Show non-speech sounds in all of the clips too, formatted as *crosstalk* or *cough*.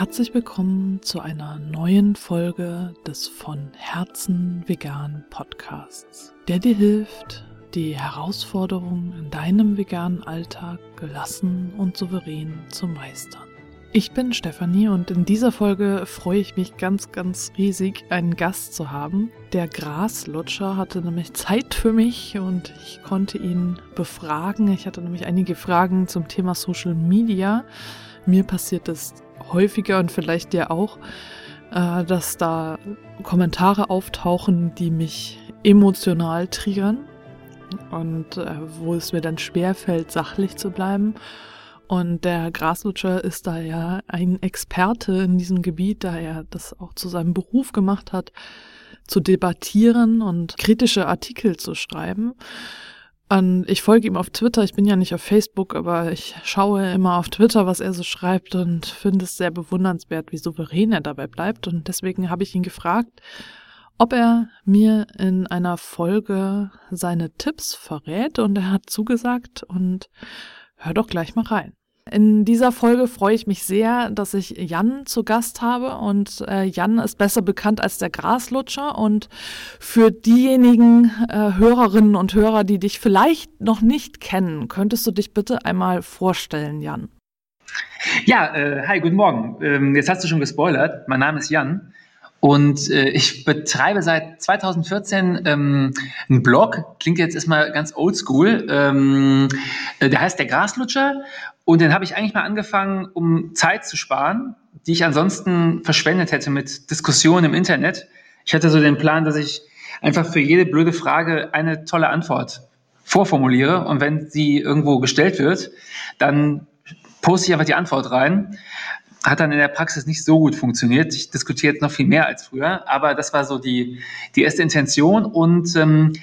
Herzlich willkommen zu einer neuen Folge des von Herzen vegan Podcasts, der dir hilft, die Herausforderungen in deinem veganen Alltag gelassen und souverän zu meistern. Ich bin Stefanie und in dieser Folge freue ich mich ganz, ganz riesig, einen Gast zu haben. Der Graslutscher hatte nämlich Zeit für mich und ich konnte ihn befragen. Ich hatte nämlich einige Fragen zum Thema Social Media. Mir passiert es häufiger und vielleicht dir auch, äh, dass da Kommentare auftauchen, die mich emotional triggern und äh, wo es mir dann schwerfällt, sachlich zu bleiben. Und der Graslutscher ist da ja ein Experte in diesem Gebiet, da er das auch zu seinem Beruf gemacht hat, zu debattieren und kritische Artikel zu schreiben. Und ich folge ihm auf Twitter, ich bin ja nicht auf Facebook, aber ich schaue immer auf Twitter, was er so schreibt und finde es sehr bewundernswert, wie souverän er dabei bleibt. Und deswegen habe ich ihn gefragt, ob er mir in einer Folge seine Tipps verrät. Und er hat zugesagt und hör doch gleich mal rein. In dieser Folge freue ich mich sehr, dass ich Jan zu Gast habe und äh, Jan ist besser bekannt als der Graslutscher und für diejenigen äh, Hörerinnen und Hörer, die dich vielleicht noch nicht kennen, könntest du dich bitte einmal vorstellen, Jan? Ja, äh, hi, guten Morgen. Ähm, jetzt hast du schon gespoilert. Mein Name ist Jan. Und äh, ich betreibe seit 2014 ähm, einen Blog, klingt jetzt erstmal ganz oldschool. Ähm, äh, der heißt der Graslutscher und den habe ich eigentlich mal angefangen, um Zeit zu sparen, die ich ansonsten verschwendet hätte mit Diskussionen im Internet. Ich hatte so den Plan, dass ich einfach für jede blöde Frage eine tolle Antwort vorformuliere. Und wenn sie irgendwo gestellt wird, dann poste ich einfach die Antwort rein. Hat dann in der Praxis nicht so gut funktioniert. Ich diskutiere jetzt noch viel mehr als früher, aber das war so die, die erste Intention. Und ähm,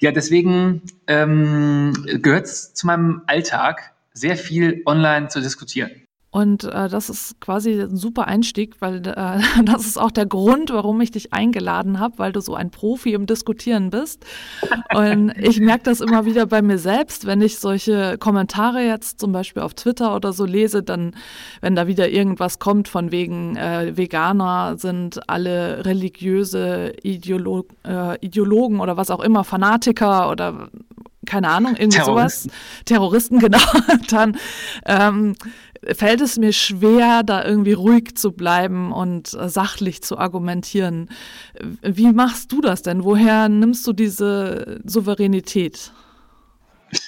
ja, deswegen ähm, gehört es zu meinem Alltag, sehr viel online zu diskutieren. Und äh, das ist quasi ein super Einstieg, weil äh, *laughs* das ist auch der Grund, warum ich dich eingeladen habe, weil du so ein Profi im Diskutieren bist. Und *laughs* ich merke das immer wieder bei mir selbst, wenn ich solche Kommentare jetzt zum Beispiel auf Twitter oder so lese, dann, wenn da wieder irgendwas kommt von wegen äh, Veganer sind alle religiöse Ideolo äh, Ideologen oder was auch immer, Fanatiker oder keine Ahnung, irgendwie Terroristen. sowas. Terroristen, *laughs* genau. Dann ähm, fällt es mir schwer, da irgendwie ruhig zu bleiben und äh, sachlich zu argumentieren. Wie machst du das denn? Woher nimmst du diese Souveränität?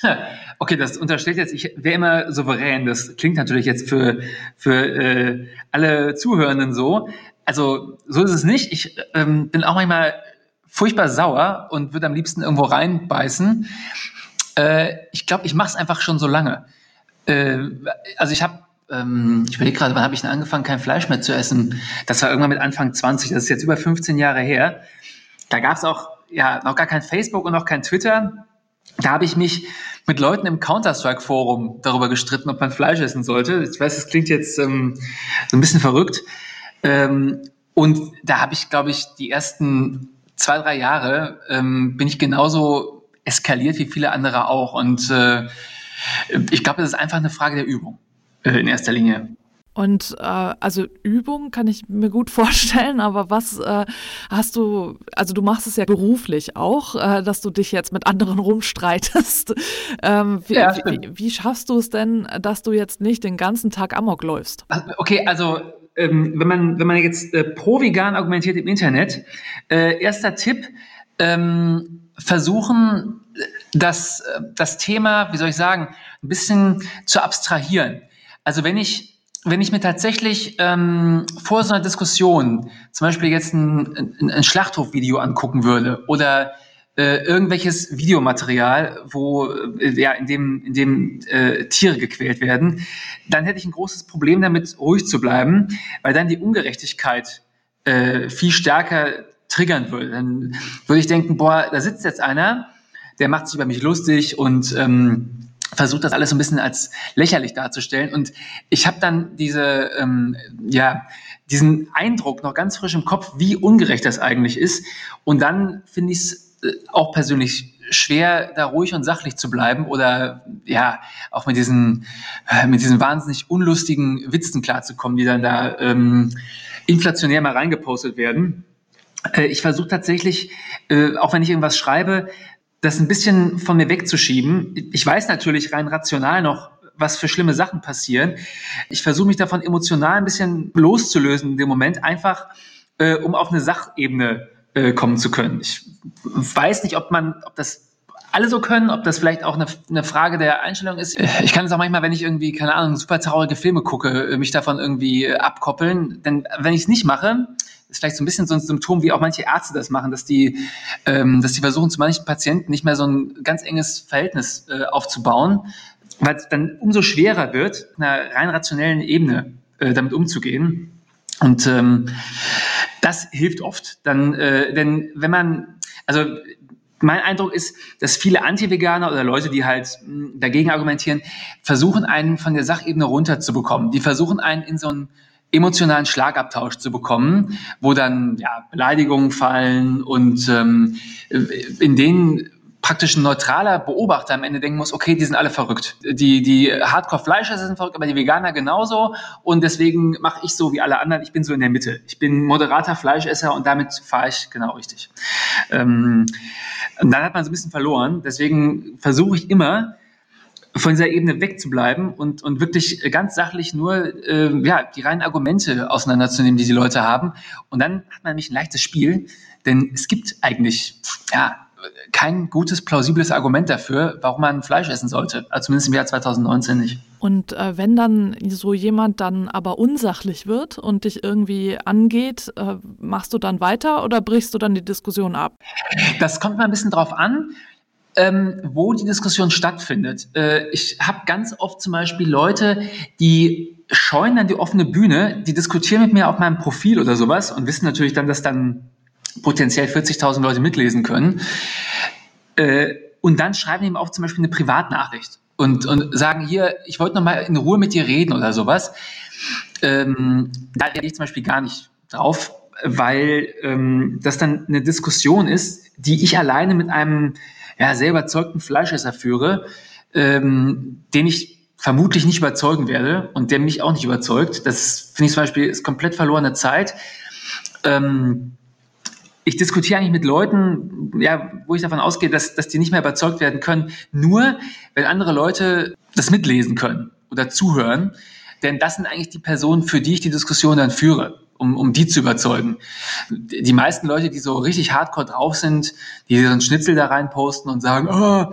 *laughs* Okay, das unterstellt jetzt, ich wäre immer souverän. Das klingt natürlich jetzt für, für äh, alle Zuhörenden so. Also so ist es nicht. Ich ähm, bin auch manchmal furchtbar sauer und würde am liebsten irgendwo reinbeißen. Äh, ich glaube, ich mache es einfach schon so lange. Äh, also ich habe ähm, ich überlege gerade, wann habe ich denn angefangen, kein Fleisch mehr zu essen? Das war irgendwann mit Anfang 20, das ist jetzt über 15 Jahre her. Da gab es auch ja noch gar kein Facebook und noch kein Twitter. Da habe ich mich mit Leuten im Counter-Strike-Forum darüber gestritten, ob man Fleisch essen sollte. Ich weiß, das klingt jetzt ähm, so ein bisschen verrückt. Ähm, und da habe ich, glaube ich, die ersten zwei, drei Jahre ähm, bin ich genauso eskaliert wie viele andere auch. Und äh, ich glaube, es ist einfach eine Frage der Übung äh, in erster Linie. Und äh, also Übung kann ich mir gut *laughs* vorstellen, aber was äh, hast du, also du machst es ja beruflich auch, äh, dass du dich jetzt mit anderen rumstreitest. *laughs* Ähm, wie, ja, wie, wie, schaffst du es denn, dass du jetzt nicht den ganzen Tag Amok läufst? Okay, also ähm, wenn, man, wenn man jetzt äh, pro-vegan argumentiert im Internet, äh, erster Tipp, ähm, versuchen, das, äh, das Thema, wie soll ich sagen, ein bisschen zu abstrahieren. Also wenn ich, wenn ich mir tatsächlich ähm, vor so einer Diskussion zum Beispiel jetzt ein, ein, ein Schlachthofvideo angucken würde oder äh, irgendwelches Videomaterial, wo äh, ja in dem in dem äh, Tiere gequält werden, dann hätte ich ein großes Problem damit, ruhig zu bleiben, weil dann die Ungerechtigkeit äh, viel stärker triggern würde. Dann würde ich denken, boah, da sitzt jetzt einer, der macht sich über mich lustig und ähm, versucht das alles so ein bisschen als lächerlich darzustellen. Und ich habe dann diese, ähm, ja, diesen Eindruck noch ganz frisch im Kopf, wie ungerecht das eigentlich ist. Und dann finde ich es auch persönlich schwer, da ruhig und sachlich zu bleiben oder ja, auch mit diesen, äh, mit diesen wahnsinnig unlustigen Witzen klarzukommen, die dann da ähm, inflationär mal reingepostet werden. Äh, ich versuche tatsächlich, äh, auch wenn ich irgendwas schreibe, das ein bisschen von mir wegzuschieben. Ich weiß natürlich rein rational noch, was für schlimme Sachen passieren. Ich versuche mich davon emotional ein bisschen loszulösen in dem Moment, einfach äh, um auf eine Sachebene äh, kommen zu können. Ich weiß nicht, ob man, ob das alle so können, ob das vielleicht auch eine, eine Frage der Einstellung ist. Ich kann es auch manchmal, wenn ich irgendwie, keine Ahnung, super traurige Filme gucke, mich davon irgendwie abkoppeln. Denn wenn ich es nicht mache, ist vielleicht so ein bisschen so ein Symptom, wie auch manche Ärzte das machen, dass die, ähm, dass die versuchen, zu manchen Patienten nicht mehr so ein ganz enges Verhältnis äh, aufzubauen, weil es dann umso schwerer wird, einer rein rationellen Ebene äh, damit umzugehen. Und ähm, das hilft oft. Dann, äh, denn wenn man, also mein Eindruck ist, dass viele Anti-Veganer oder Leute, die halt mh, dagegen argumentieren, versuchen, einen von der Sachebene runterzubekommen. Die versuchen, einen in so einen emotionalen Schlagabtausch zu bekommen, wo dann ja, Beleidigungen fallen und ähm, in denen praktisch ein neutraler Beobachter am Ende denken muss, okay, die sind alle verrückt. Die, die Hardcore-Fleischer sind verrückt, aber die Veganer genauso. Und deswegen mache ich so wie alle anderen. Ich bin so in der Mitte. Ich bin moderater Fleischesser und damit fahre ich genau richtig. Ähm, und dann hat man so ein bisschen verloren. Deswegen versuche ich immer, von dieser Ebene wegzubleiben und, und wirklich ganz sachlich nur äh, ja, die reinen Argumente auseinanderzunehmen, die die Leute haben. Und dann hat man nämlich ein leichtes Spiel, denn es gibt eigentlich ja, kein gutes, plausibles Argument dafür, warum man Fleisch essen sollte. Also zumindest im Jahr 2019 nicht. Und äh, wenn dann so jemand dann aber unsachlich wird und dich irgendwie angeht, äh, machst du dann weiter oder brichst du dann die Diskussion ab? Das kommt mal ein bisschen drauf an. Ähm, wo die Diskussion stattfindet. Äh, ich habe ganz oft zum Beispiel Leute, die scheuen dann die offene Bühne, die diskutieren mit mir auf meinem Profil oder sowas und wissen natürlich dann, dass dann potenziell 40.000 Leute mitlesen können. Äh, und dann schreiben die ihm auch zum Beispiel eine Privatnachricht und, und sagen hier, ich wollte noch mal in Ruhe mit dir reden oder sowas. Ähm, da reagiere ich zum Beispiel gar nicht drauf, weil ähm, das dann eine Diskussion ist, die ich alleine mit einem ja, sehr überzeugten Fleischesser führe, ähm, den ich vermutlich nicht überzeugen werde und der mich auch nicht überzeugt. Das finde ich zum Beispiel ist komplett verlorene Zeit. Ähm, ich diskutiere eigentlich mit Leuten, ja, wo ich davon ausgehe, dass, dass die nicht mehr überzeugt werden können, nur wenn andere Leute das mitlesen können oder zuhören. Denn das sind eigentlich die Personen, für die ich die Diskussion dann führe, um, um die zu überzeugen. Die meisten Leute, die so richtig hardcore drauf sind, die so einen Schnitzel da rein posten und sagen, oh,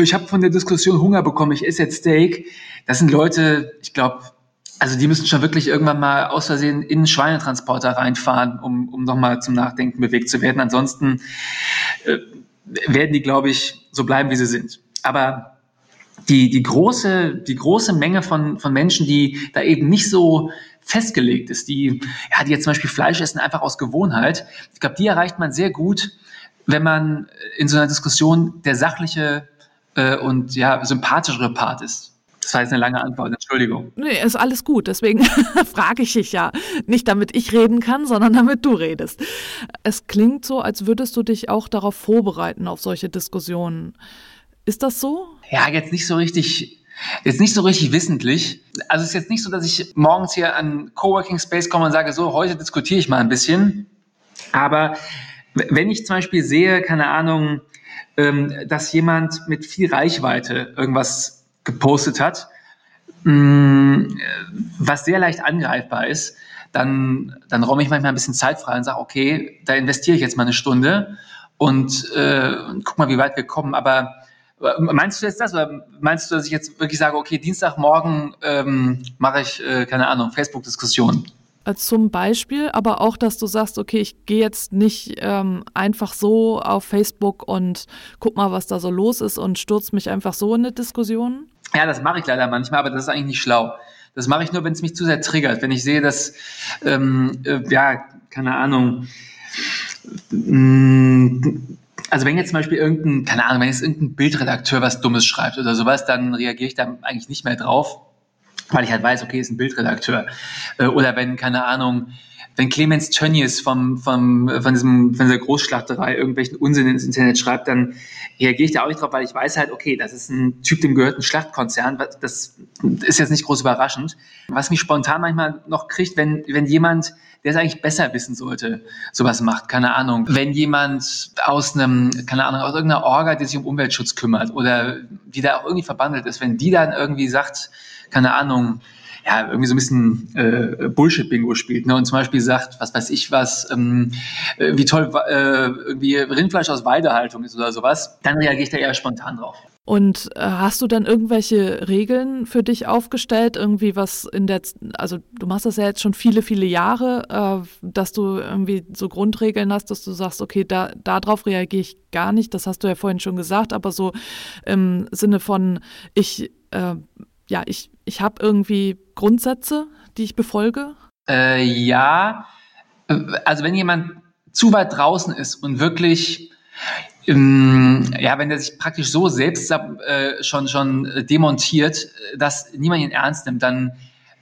ich habe von der Diskussion Hunger bekommen, ich esse jetzt Steak. Das sind Leute, ich glaube, also die müssen schon wirklich irgendwann mal aus Versehen in einen Schweinetransporter reinfahren, um, um nochmal zum Nachdenken bewegt zu werden. Ansonsten äh, werden die, glaube ich, so bleiben, wie sie sind. Aber die, die, große, die große Menge von, von Menschen, die da eben nicht so festgelegt ist, die, ja, die jetzt zum Beispiel Fleisch essen, einfach aus Gewohnheit, ich glaube, die erreicht man sehr gut, wenn man in so einer Diskussion der sachliche äh, und ja, sympathischere Part ist. Das war jetzt eine lange Antwort, Entschuldigung. Nee, ist alles gut. Deswegen *laughs* frage ich dich ja. Nicht damit ich reden kann, sondern damit du redest. Es klingt so, als würdest du dich auch darauf vorbereiten, auf solche Diskussionen. Ist das so? Ja, jetzt nicht so richtig. Jetzt nicht so richtig wissentlich. Also es ist jetzt nicht so, dass ich morgens hier an Coworking Space komme und sage, so, heute diskutiere ich mal ein bisschen. Aber wenn ich zum Beispiel sehe, keine Ahnung, ähm, dass jemand mit viel Reichweite irgendwas gepostet hat, mm, was sehr leicht angreifbar ist, dann, dann räume ich manchmal ein bisschen Zeit frei und sage, okay, da investiere ich jetzt mal eine Stunde und, äh, guck mal, wie weit wir kommen. Aber äh, meinst du jetzt das oder meinst du, dass ich jetzt wirklich sage, okay, Dienstagmorgen ähm, mache ich, äh, keine Ahnung, Facebook-Diskussion? Äh, zum Beispiel, aber auch, dass du sagst, okay, ich gehe jetzt nicht ähm, einfach so auf Facebook und guck mal, was da so los ist und stürze mich einfach so in eine Diskussion? Ja, das mache ich leider manchmal, aber das ist eigentlich nicht schlau. Das mache ich nur, wenn es mich zu sehr triggert. Wenn ich sehe, dass, ähm, äh, ja, keine Ahnung, mm, also wenn jetzt zum Beispiel irgendein, keine Ahnung, wenn jetzt irgendein Bildredakteur was Dummes schreibt oder sowas, dann reagiere ich da eigentlich nicht mehr drauf, weil ich halt weiß, okay, ist ein Bildredakteur. Äh, oder wenn, keine Ahnung, wenn Clemens Tönnies vom, vom, von, diesem, von dieser Großschlachterei irgendwelchen Unsinn ins Internet schreibt, dann reagiere ich da auch nicht drauf, weil ich weiß halt, okay, das ist ein Typ, dem gehört ein Schlachtkonzern. Das ist jetzt nicht groß überraschend. Was mich spontan manchmal noch kriegt, wenn, wenn jemand, der es eigentlich besser wissen sollte, sowas macht, keine Ahnung. Wenn jemand aus einem, keine Ahnung, aus irgendeiner Orga, die sich um Umweltschutz kümmert oder die da auch irgendwie verbandelt ist, wenn die dann irgendwie sagt, keine Ahnung, ja, irgendwie so ein bisschen äh, Bullshit-Bingo spielt ne? und zum Beispiel sagt, was weiß ich was, ähm, äh, wie toll äh, irgendwie Rindfleisch aus Weidehaltung ist oder sowas, dann reagiere ich da eher spontan drauf. Und äh, hast du dann irgendwelche Regeln für dich aufgestellt, irgendwie was in der, also du machst das ja jetzt schon viele, viele Jahre, äh, dass du irgendwie so Grundregeln hast, dass du sagst, okay, da darauf reagiere ich gar nicht, das hast du ja vorhin schon gesagt, aber so im Sinne von, ich äh, ja, ich, ich habe irgendwie Grundsätze, die ich befolge? Äh, ja, also wenn jemand zu weit draußen ist und wirklich, ähm, ja, wenn der sich praktisch so selbst äh, schon, schon demontiert, dass niemand ihn ernst nimmt, dann,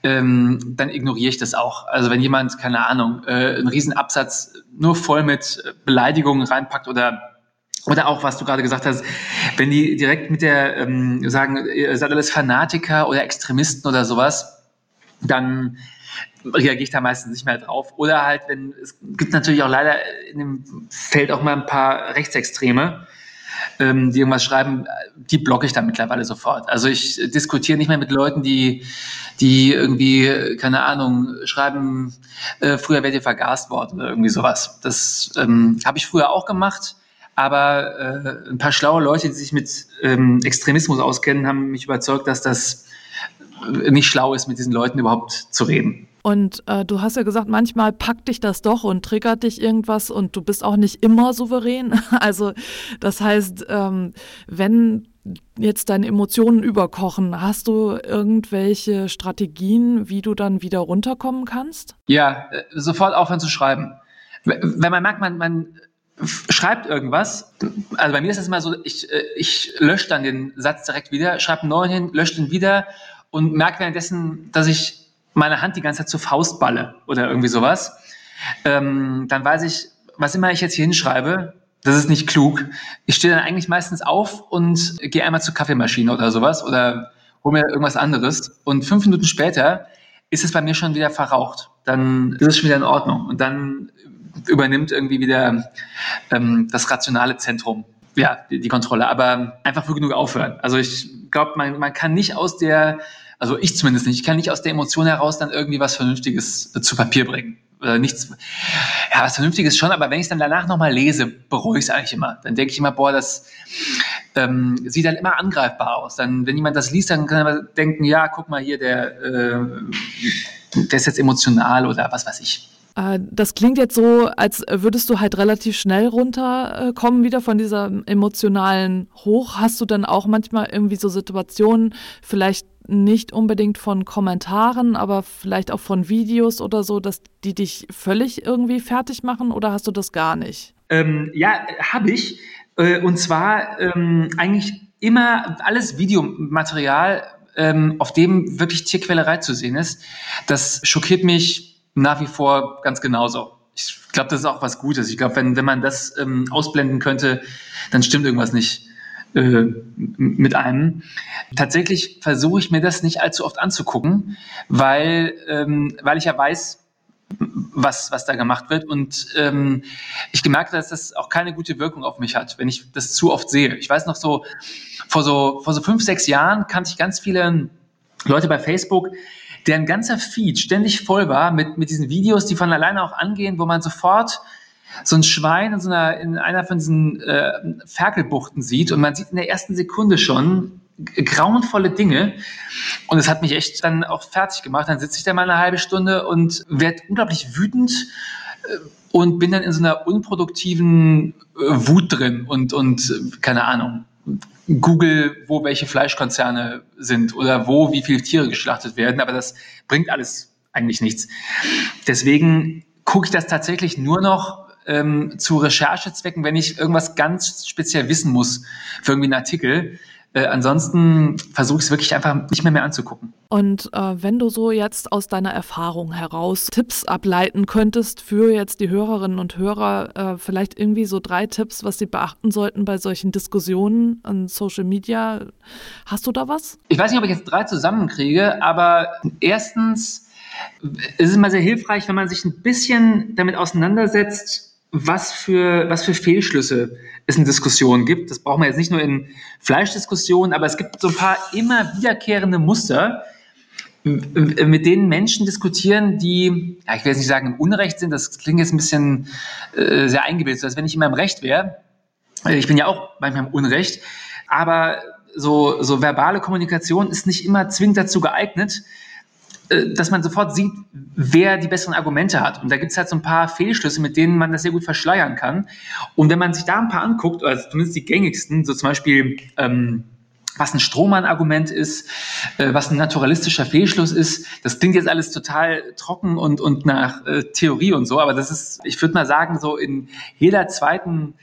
ähm, dann ignoriere ich das auch. Also wenn jemand, keine Ahnung, äh, einen riesen Absatz nur voll mit Beleidigungen reinpackt oder oder auch, was du gerade gesagt hast, wenn die direkt mit der ähm, sagen, ihr seid alles Fanatiker oder Extremisten oder sowas, dann reagiere ich da meistens nicht mehr drauf. Oder halt, wenn es gibt natürlich auch leider in dem Feld auch mal ein paar Rechtsextreme, ähm, die irgendwas schreiben, die blocke ich dann mittlerweile sofort. Also ich diskutiere nicht mehr mit Leuten, die, die irgendwie, keine Ahnung, schreiben, äh, früher werdet ihr vergast worden oder irgendwie sowas. Das ähm, habe ich früher auch gemacht aber äh, ein paar schlaue Leute, die sich mit ähm, Extremismus auskennen, haben mich überzeugt, dass das äh, nicht schlau ist, mit diesen Leuten überhaupt zu reden. Und äh, du hast ja gesagt, manchmal packt dich das doch und triggert dich irgendwas und du bist auch nicht immer souverän. *laughs* Also das heißt, ähm, wenn jetzt deine Emotionen überkochen, hast du irgendwelche Strategien, wie du dann wieder runterkommen kannst? Ja, äh, sofort aufhören zu schreiben. Wenn man merkt, man, man schreibt irgendwas. Also bei mir ist es immer so, ich, äh, ich lösche dann den Satz direkt wieder, schreibe einen neuen hin, lösche den wieder und merke währenddessen, dass ich meine Hand die ganze Zeit zur Faust balle oder irgendwie sowas. Ähm, dann weiß ich, was immer ich jetzt hier hinschreibe, das ist nicht klug. Ich stehe dann eigentlich meistens auf und gehe einmal zur Kaffeemaschine oder sowas oder hole mir irgendwas anderes. Und fünf Minuten später ist es bei mir schon wieder verraucht. Dann ist es schon wieder in Ordnung. Und dann übernimmt irgendwie wieder ähm, das rationale Zentrum, ja, die, die, Kontrolle. Aber einfach früh genug aufhören. Also ich glaube, man, man kann nicht aus der, also ich zumindest nicht, ich kann nicht aus der Emotion heraus dann irgendwie was Vernünftiges äh, zu Papier bringen. Oder nichts, ja, was Vernünftiges schon, aber wenn ich es dann danach nochmal lese, bereue ich es eigentlich immer. Dann denke ich immer, boah, das ähm, sieht dann immer angreifbar aus. Dann, wenn jemand das liest, dann kann er denken, ja, guck mal hier, der, äh, der ist jetzt emotional oder was weiß ich. Äh, das klingt jetzt so, als würdest du halt relativ schnell runterkommen wieder von dieser emotionalen Hoch. Hast du dann auch manchmal irgendwie so Situationen, vielleicht nicht unbedingt von Kommentaren, aber vielleicht auch von Videos oder so, dass die dich völlig irgendwie fertig machen oder hast du das gar nicht? Ähm, ja, habe ich. Äh, und zwar ähm, eigentlich immer alles Videomaterial, ähm, auf dem wirklich Tierquälerei zu sehen ist. Das schockiert mich nach wie vor ganz genauso. Ich glaube, das ist auch was Gutes. Ich glaube, wenn, wenn man das ähm, ausblenden könnte, dann stimmt irgendwas nicht äh, mit einem. Tatsächlich versuche ich mir das nicht allzu oft anzugucken, weil, ähm, weil ich ja weiß, was, was da gemacht wird. Und ähm, ich gemerkt, dass das auch keine gute Wirkung auf mich hat, wenn ich das zu oft sehe. Ich weiß noch so, vor so, vor so fünf, sechs Jahren kannte ich ganz viele Leute bei Facebook, deren ganzer Feed ständig voll war mit, mit diesen Videos, die von alleine auch angehen, wo man sofort so ein Schwein in, so einer, in einer von diesen äh, Ferkelbuchten sieht und man sieht in der ersten Sekunde schon grauenvolle Dinge und es hat mich echt dann auch fertig gemacht. Dann sitze ich da mal eine halbe Stunde und werde unglaublich wütend äh, und bin dann in so einer unproduktiven äh, Wut drin und, und äh, keine Ahnung. Google, wo welche Fleischkonzerne sind oder wo wie viele Tiere geschlachtet werden, aber das bringt alles eigentlich nichts. Deswegen gucke ich das tatsächlich nur noch ähm, zu Recherchezwecken, wenn ich irgendwas ganz speziell wissen muss für irgendwie einen Artikel. Äh, ansonsten versuche ich es wirklich einfach nicht mehr mehr anzugucken. Und äh, wenn du so jetzt aus deiner Erfahrung heraus Tipps ableiten könntest für jetzt die Hörerinnen und Hörer, äh, vielleicht irgendwie so drei Tipps, was sie beachten sollten bei solchen Diskussionen an Social Media, hast du da was? Ich weiß nicht, ob ich jetzt drei zusammenkriege, aber erstens ist es immer sehr hilfreich, wenn man sich ein bisschen damit auseinandersetzt, was für, was für Fehlschlüsse es in Diskussionen gibt. Das brauchen wir jetzt nicht nur in Fleischdiskussionen, aber es gibt so ein paar immer wiederkehrende Muster, mit denen Menschen diskutieren, die, ja, ich will jetzt nicht sagen im Unrecht sind, das klingt jetzt ein bisschen äh, sehr eingebildet, so als wenn ich immer im Recht wäre. Äh, ich bin ja auch manchmal im Unrecht, aber so, so verbale Kommunikation ist nicht immer zwingend dazu geeignet, äh, dass man sofort sieht, wer die besseren Argumente hat. Und da gibt es halt so ein paar Fehlschlüsse, mit denen man das sehr gut verschleiern kann. Und wenn man sich da ein paar anguckt, also zumindest die gängigsten, so zum Beispiel, ähm, was ein Strohmann-Argument ist, äh, was ein naturalistischer Fehlschluss ist, das klingt jetzt alles total trocken und, und nach äh, Theorie und so, aber das ist, ich würde mal sagen, so in jeder zweiten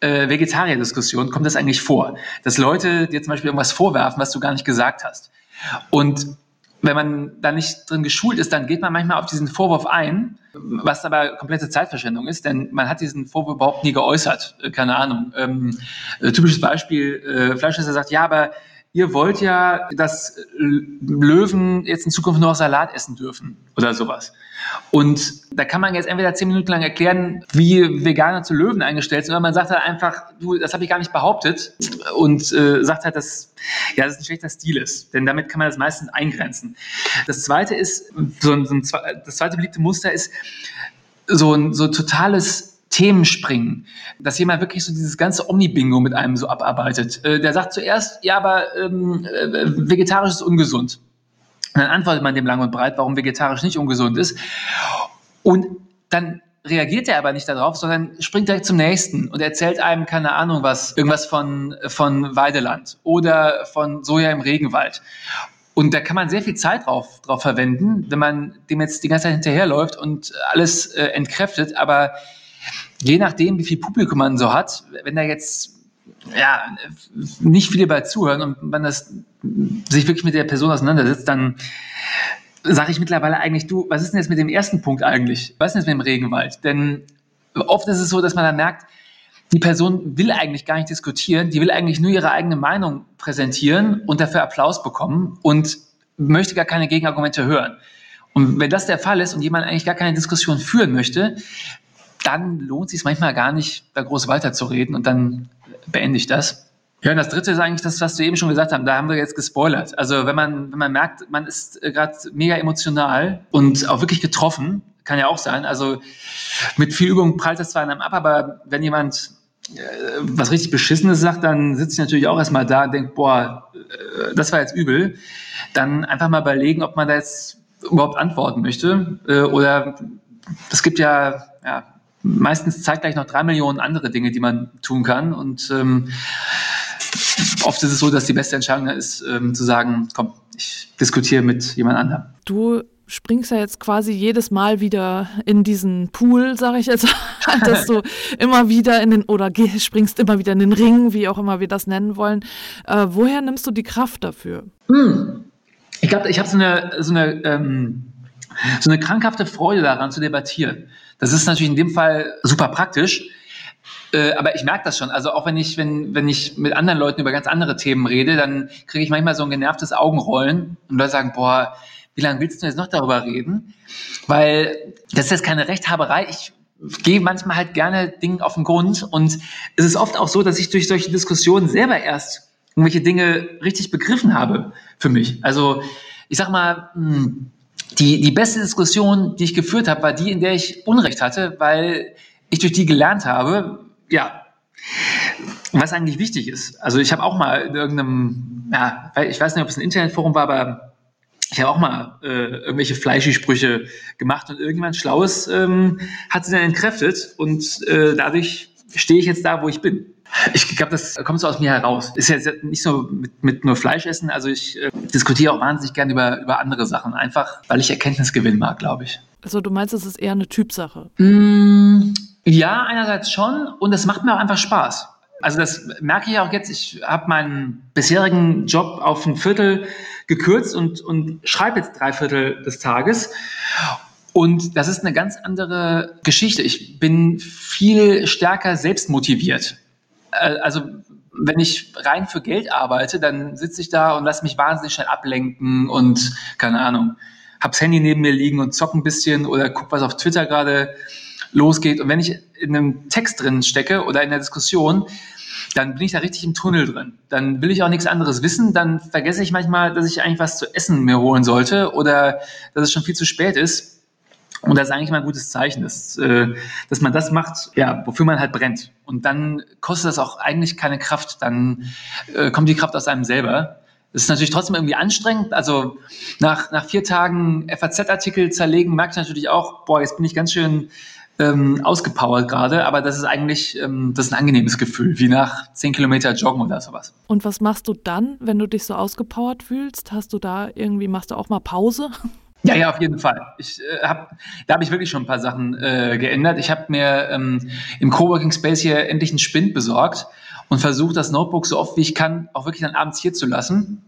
äh, Vegetarier-Diskussion kommt das eigentlich vor, dass Leute dir zum Beispiel irgendwas vorwerfen, was du gar nicht gesagt hast. Und wenn man da nicht drin geschult ist, dann geht man manchmal auf diesen Vorwurf ein, was aber komplette Zeitverschwendung ist, denn man hat diesen Vorwurf überhaupt nie geäußert. Äh, keine Ahnung. Ähm, äh, typisches Beispiel, äh, Fleischesser sagt, ja, aber ihr wollt ja, dass Löwen jetzt in Zukunft nur noch Salat essen dürfen oder sowas. Und da kann man jetzt entweder zehn Minuten lang erklären, wie Veganer zu Löwen eingestellt sind, oder man sagt halt einfach, du, das habe ich gar nicht behauptet und äh, sagt halt, dass ja, das ein schlechter Stil ist, denn damit kann man das meistens eingrenzen. Das zweite ist, so ein, so ein das zweite beliebte Muster ist so ein so totales Themenspringen, dass jemand wirklich so dieses ganze Omni-Bingo mit einem so abarbeitet. Äh, der sagt zuerst, ja, aber ähm, äh, vegetarisch ist ungesund. Und dann antwortet man dem lang und breit, warum vegetarisch nicht ungesund ist. Und dann reagiert er aber nicht darauf, sondern springt direkt zum nächsten und erzählt einem, keine Ahnung was, irgendwas von, von Weideland oder von Soja im Regenwald. Und da kann man sehr viel Zeit drauf, drauf verwenden, wenn man dem jetzt die ganze Zeit hinterherläuft und alles äh, entkräftet. Aber je nachdem, wie viel Publikum man so hat, wenn da jetzt ja, nicht viele bei zuhören und man das sich wirklich mit der Person auseinandersetzt, dann sage ich mittlerweile eigentlich, du, was ist denn jetzt mit dem ersten Punkt eigentlich? Was ist denn jetzt mit dem Regenwald? Denn oft ist es so, dass man dann merkt, die Person will eigentlich gar nicht diskutieren, die will eigentlich nur ihre eigene Meinung präsentieren und dafür Applaus bekommen und möchte gar keine Gegenargumente hören. Und wenn das der Fall ist und jemand eigentlich gar keine Diskussion führen möchte, dann lohnt es sich manchmal gar nicht, da groß weiterzureden und dann beende ich das. Ja, und das dritte ist eigentlich das, was du eben schon gesagt hast. Da haben wir jetzt gespoilert. Also wenn man, wenn man merkt, man ist äh, gerade mega emotional und auch wirklich getroffen, kann ja auch sein. Also mit viel Übung prallt das zwar in einem ab, aber wenn jemand äh, was richtig Beschissenes sagt, dann sitze ich natürlich auch erstmal da und denke, boah, äh, das war jetzt übel. Dann einfach mal überlegen, ob man da jetzt überhaupt antworten möchte. Oder es gibt ja, ja meistens zeitgleich noch drei Millionen andere Dinge, die man tun kann. Und ähm, oft ist es so, dass die beste Entscheidung ist, ähm, zu sagen, komm, ich diskutiere mit jemand anderem. Du springst ja jetzt quasi jedes Mal wieder in diesen Pool, sage ich jetzt, *laughs* dass du immer wieder in den oder springst immer wieder in den Ring, wie auch immer wir das nennen wollen. Äh, woher nimmst du die Kraft dafür? Hm. Ich glaube, ich habe so eine, so, eine, ähm, so eine krankhafte Freude daran zu debattieren. Das ist natürlich in dem Fall super praktisch. Äh, aber ich merke das schon. Also auch wenn ich, wenn, wenn ich mit anderen Leuten über ganz andere Themen rede, dann kriege ich manchmal so ein genervtes Augenrollen und Leute sagen, boah, wie lange willst du jetzt noch darüber reden? Weil das ist jetzt keine Rechthaberei. Ich gehe manchmal halt gerne Dingen auf den Grund und es ist oft auch so, dass ich durch solche Diskussionen selber erst irgendwelche Dinge richtig begriffen habe für mich. Also ich sag mal, hm, die, die beste Diskussion, die ich geführt habe, war die, in der ich Unrecht hatte, weil ich durch die gelernt habe, ja, was eigentlich wichtig ist. Also ich habe auch mal in irgendeinem, ja, ich weiß nicht, ob es ein Internetforum war, aber ich habe auch mal äh, irgendwelche Fleischisprüche gemacht und irgendwann Schlaues ähm, hat sie dann entkräftet und äh, dadurch stehe ich jetzt da, wo ich bin. Ich glaube, das kommt so aus mir heraus. Ist ja nicht so mit, mit nur Fleisch essen. Also ich äh, diskutiere auch wahnsinnig gerne über, über andere Sachen. Einfach, weil ich Erkenntnis gewinnen mag, glaube ich. Also du meinst, es ist eher eine Typsache? Mm, ja, einerseits schon. Und es macht mir auch einfach Spaß. Also das merke ich auch jetzt. Ich habe meinen bisherigen Job auf ein Viertel gekürzt und, und schreibe jetzt drei Viertel des Tages. Und das ist eine ganz andere Geschichte. Ich bin viel stärker selbstmotiviert. Äh, also wenn ich rein für Geld arbeite, dann sitze ich da und lasse mich wahnsinnig schnell ablenken und keine Ahnung, hab's Handy neben mir liegen und zock ein bisschen oder guck, was auf Twitter gerade losgeht. Und wenn ich in einem Text drin stecke oder in der Diskussion, dann bin ich da richtig im Tunnel drin. Dann will ich auch nichts anderes wissen. Dann vergesse ich manchmal, dass ich eigentlich was zu essen mir holen sollte oder dass es schon viel zu spät ist. Und das ist eigentlich mal ein gutes Zeichen, dass, äh, dass man das macht, ja, wofür man halt brennt. Und dann kostet das auch eigentlich keine Kraft. Dann äh, kommt die Kraft aus einem selber. Das ist natürlich trotzdem irgendwie anstrengend. Also nach, nach vier Tagen FAZ-Artikel zerlegen, merke ich natürlich auch, boah, jetzt bin ich ganz schön ähm, ausgepowert gerade, aber das ist eigentlich ähm, das ist ein angenehmes Gefühl, wie nach zehn Kilometer Joggen oder sowas. Und was machst du dann, wenn du dich so ausgepowert fühlst? Hast du da irgendwie, machst du auch mal Pause? Ja, ja, auf jeden Fall. Ich, äh, hab, da habe ich wirklich schon ein paar Sachen äh, geändert. Ich habe mir ähm, im Coworking Space hier endlich einen Spind besorgt und versucht, das Notebook so oft wie ich kann auch wirklich dann abends hier zu lassen.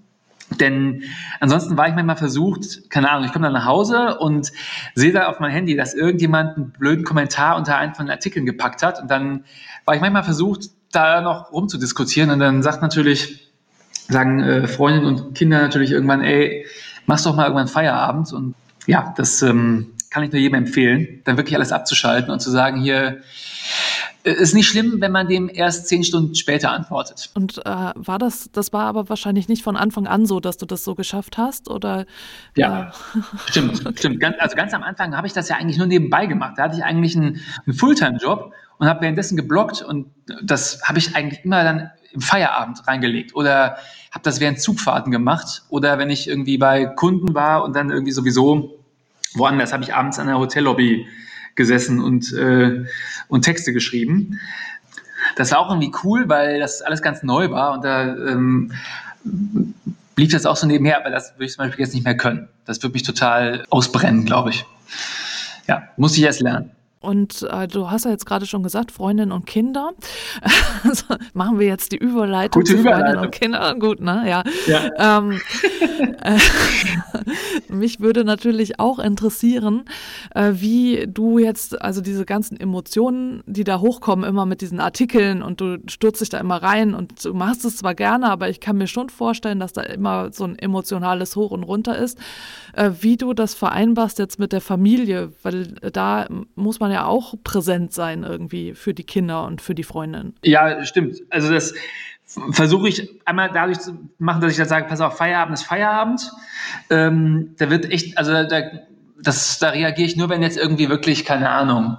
Denn ansonsten war ich manchmal versucht, keine Ahnung, ich komme dann nach Hause und sehe da auf mein Handy, dass irgendjemand einen blöden Kommentar unter einen von den Artikeln gepackt hat. Und dann war ich manchmal versucht, da noch rumzudiskutieren. Und dann sagt natürlich, sagen äh, Freundinnen und Kinder natürlich irgendwann, ey, machst doch mal irgendwann Feierabend. Und ja, das ähm, kann ich nur jedem empfehlen, dann wirklich alles abzuschalten und zu sagen, hier, äh, ist nicht schlimm, wenn man dem erst zehn Stunden später antwortet. Und äh, war das, das war aber wahrscheinlich nicht von Anfang an so, dass du das so geschafft hast, oder? Ja, äh, *laughs* stimmt, *laughs* okay. stimmt. Ganz, also ganz am Anfang habe ich das ja eigentlich nur nebenbei gemacht. Da hatte ich eigentlich einen, einen Fulltime-Job und habe währenddessen geblockt und das habe ich eigentlich immer dann im Feierabend reingelegt oder habe das während Zugfahrten gemacht oder wenn ich irgendwie bei Kunden war und dann irgendwie sowieso woanders, habe ich abends an der Hotellobby gesessen und, äh, und Texte geschrieben. Das war auch irgendwie cool, weil das alles ganz neu war und da ähm, lief das auch so nebenher, aber das würde ich zum Beispiel jetzt nicht mehr können. Das würde mich total ausbrennen, glaube ich. Ja, muss ich erst lernen. Und äh, du hast ja jetzt gerade schon gesagt, Freundinnen und Kinder. *laughs* Also machen wir jetzt die Überleitung Gute zu Überleitung. Freundinnen und Kindern. Gut, ne? Ja. ja. Ähm, *laughs* äh, mich würde natürlich auch interessieren, äh, wie du jetzt, also diese ganzen Emotionen, die da hochkommen, immer mit diesen Artikeln und du stürzt dich da immer rein und du machst es zwar gerne, aber ich kann mir schon vorstellen, dass da immer so ein emotionales Hoch und Runter ist, äh, wie du das vereinbarst jetzt mit der Familie, weil da muss man ja auch präsent sein irgendwie für die Kinder und für die Freundin. Ja, stimmt. Also das versuche ich einmal dadurch zu machen, dass ich dann sage, pass auf, Feierabend ist Feierabend. Ähm, da wird echt, also da, das, da reagiere ich nur, wenn jetzt irgendwie wirklich, keine Ahnung,